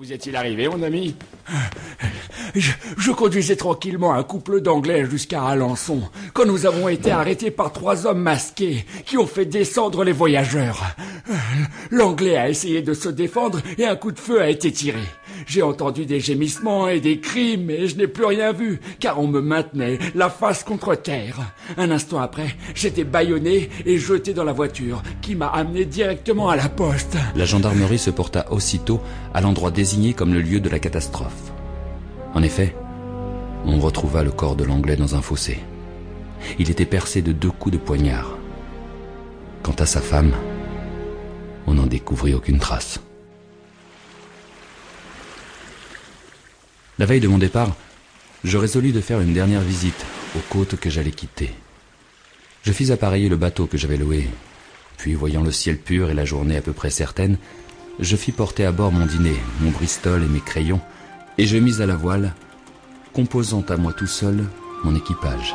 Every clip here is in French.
Vous est-il arrivé, mon ami je, conduisais tranquillement un couple d'Anglais jusqu'à Alençon, quand nous avons été arrêtés par trois hommes masqués qui ont fait descendre les voyageurs. L'Anglais a essayé de se défendre et un coup de feu a été tiré. J'ai entendu des gémissements et des cris, mais je n'ai plus rien vu, car on me maintenait, la face contre terre. Un instant après, j'étais bâillonné et jeté dans la voiture, qui m'a amené directement à la poste. La gendarmerie se porta aussitôt à l'endroit désigné comme le lieu de la catastrophe. En effet, on retrouva le corps de l'Anglais dans un fossé. Il était percé de deux coups de poignard. Quant à sa femme, on n'en découvrit aucune trace. La veille de mon départ, je résolus de faire une dernière visite aux côtes que j'allais quitter. Je fis appareiller le bateau que j'avais loué, puis voyant le ciel pur et la journée à peu près certaine, je fis porter à bord mon dîner, mon bristol et mes crayons, et je mis à la voile, composant à moi tout seul mon équipage.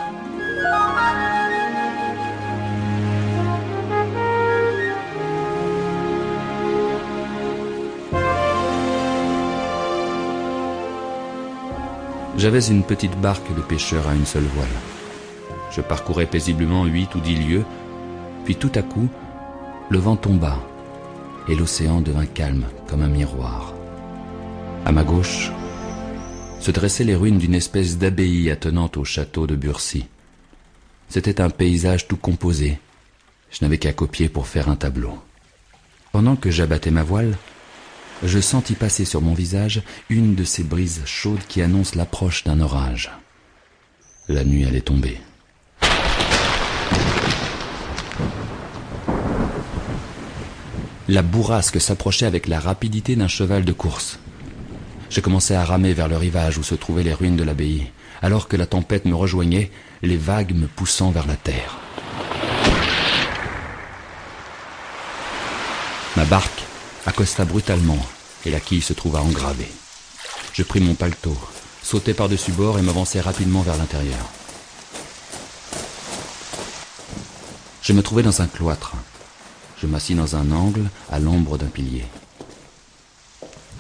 J'avais une petite barque de pêcheur à une seule voile. Je parcourais paisiblement huit ou dix lieues, puis tout à coup, le vent tomba et l'océan devint calme comme un miroir. À ma gauche, se dressaient les ruines d'une espèce d'abbaye attenante au château de Burcy. C'était un paysage tout composé. Je n'avais qu'à copier pour faire un tableau. Pendant que j'abattais ma voile, je sentis passer sur mon visage une de ces brises chaudes qui annoncent l'approche d'un orage. La nuit allait tomber. La bourrasque s'approchait avec la rapidité d'un cheval de course. Je commençais à ramer vers le rivage où se trouvaient les ruines de l'abbaye, alors que la tempête me rejoignait, les vagues me poussant vers la terre. Ma barque accosta brutalement et la quille se trouva engravée. Je pris mon paletot, sautai par-dessus bord et m'avançai rapidement vers l'intérieur. Je me trouvais dans un cloître. Je m'assis dans un angle à l'ombre d'un pilier.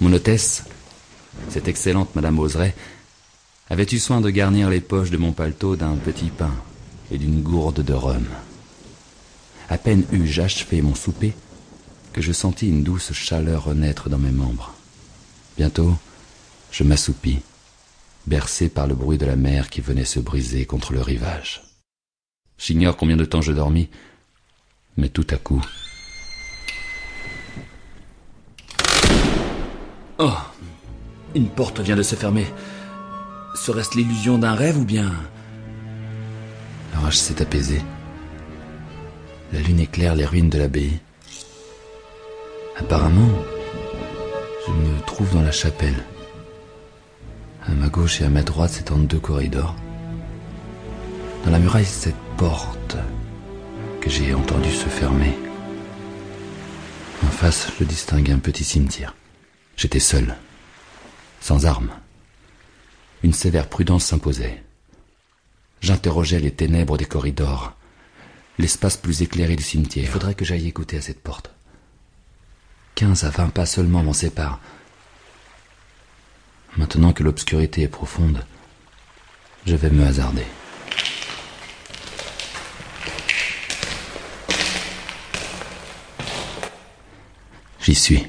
Mon hôtesse cette excellente Madame Oseret, avait eu soin de garnir les poches de mon paletot d'un petit pain et d'une gourde de rhum. À peine eus-je achevé mon souper que je sentis une douce chaleur renaître dans mes membres. Bientôt, je m'assoupis, bercé par le bruit de la mer qui venait se briser contre le rivage. J'ignore combien de temps je dormis, mais tout à coup. Oh une porte vient de se fermer. Serait-ce l'illusion d'un rêve ou bien... L'orage s'est apaisé. La lune éclaire les ruines de l'abbaye. Apparemment, je me trouve dans la chapelle. À ma gauche et à ma droite s'étendent deux corridors. Dans la muraille, cette porte que j'ai entendu se fermer. En face, je distingue un petit cimetière. J'étais seul sans armes. Une sévère prudence s'imposait. J'interrogeais les ténèbres des corridors, l'espace plus éclairé du cimetière. Il faudrait que j'aille écouter à cette porte. Quinze à vingt pas seulement m'en séparent. Maintenant que l'obscurité est profonde, je vais me hasarder. J'y suis.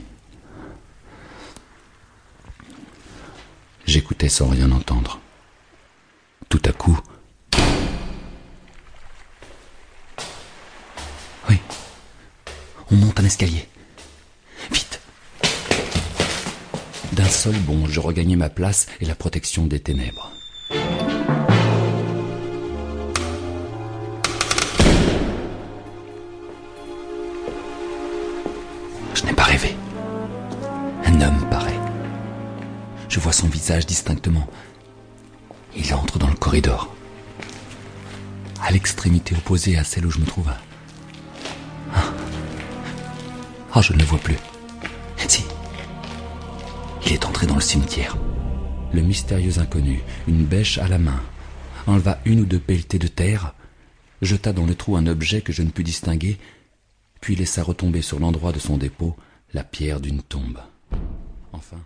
J'écoutais sans rien entendre. Tout à coup... Oui. On monte un escalier. Seul bond, je regagnai ma place et la protection des ténèbres. Je n'ai pas rêvé. Un homme pareil. Je vois son visage distinctement. Il entre dans le corridor. À l'extrémité opposée à celle où je me trouve. Ah, oh, je ne le vois plus. Si. Il est entré dans le cimetière. Le mystérieux inconnu, une bêche à la main, enleva une ou deux pelletées de terre, jeta dans le trou un objet que je ne pus distinguer, puis laissa retomber sur l'endroit de son dépôt la pierre d'une tombe. Enfin.